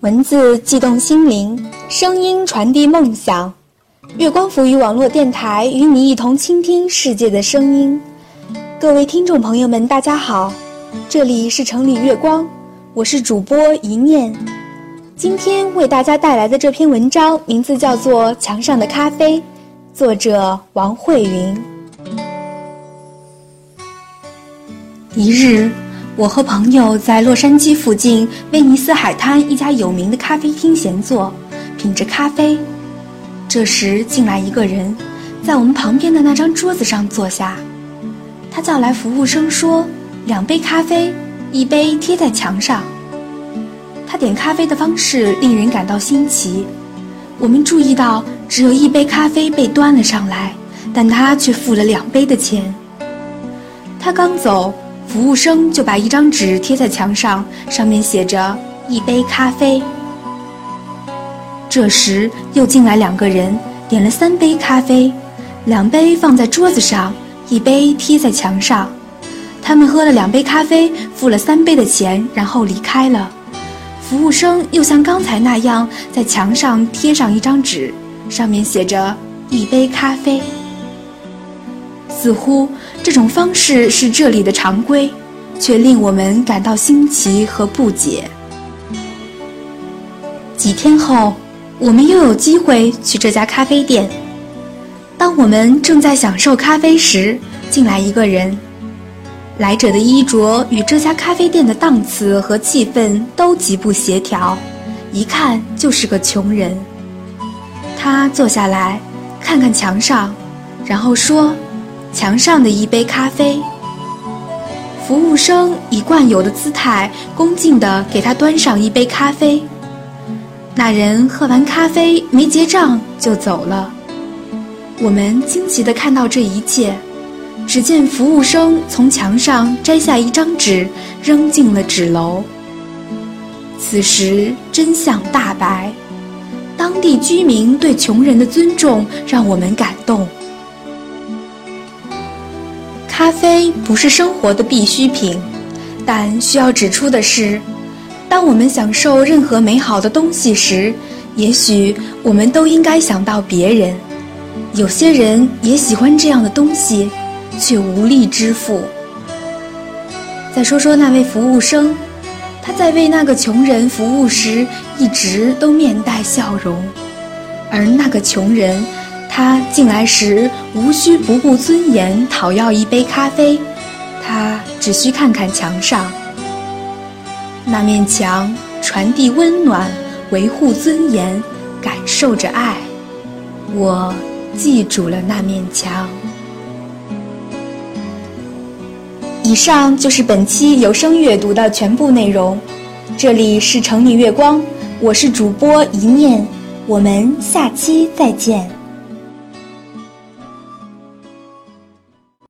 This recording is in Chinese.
文字悸动心灵，声音传递梦想。月光浮语网络电台与你一同倾听世界的声音。各位听众朋友们，大家好，这里是城里月光，我是主播一念。今天为大家带来的这篇文章名字叫做《墙上的咖啡》，作者王慧云。一日。我和朋友在洛杉矶附近威尼斯海滩一家有名的咖啡厅闲坐，品着咖啡。这时进来一个人，在我们旁边的那张桌子上坐下。他叫来服务生说：“两杯咖啡，一杯贴在墙上。”他点咖啡的方式令人感到新奇。我们注意到，只有一杯咖啡被端了上来，但他却付了两杯的钱。他刚走。服务生就把一张纸贴在墙上，上面写着“一杯咖啡”。这时又进来两个人，点了三杯咖啡，两杯放在桌子上，一杯贴在墙上。他们喝了两杯咖啡，付了三杯的钱，然后离开了。服务生又像刚才那样，在墙上贴上一张纸，上面写着“一杯咖啡”。似乎这种方式是这里的常规，却令我们感到新奇和不解。几天后，我们又有机会去这家咖啡店。当我们正在享受咖啡时，进来一个人。来者的衣着与这家咖啡店的档次和气氛都极不协调，一看就是个穷人。他坐下来，看看墙上，然后说。墙上的一杯咖啡。服务生以惯有的姿态，恭敬地给他端上一杯咖啡。那人喝完咖啡没结账就走了。我们惊奇地看到这一切，只见服务生从墙上摘下一张纸，扔进了纸篓。此时真相大白，当地居民对穷人的尊重让我们感动。咖啡不是生活的必需品，但需要指出的是，当我们享受任何美好的东西时，也许我们都应该想到别人。有些人也喜欢这样的东西，却无力支付。再说说那位服务生，他在为那个穷人服务时，一直都面带笑容，而那个穷人。他进来时无需不顾尊严讨要一杯咖啡，他只需看看墙上那面墙，传递温暖，维护尊严，感受着爱。我记住了那面墙。以上就是本期有声阅读的全部内容。这里是城里月光，我是主播一念，我们下期再见。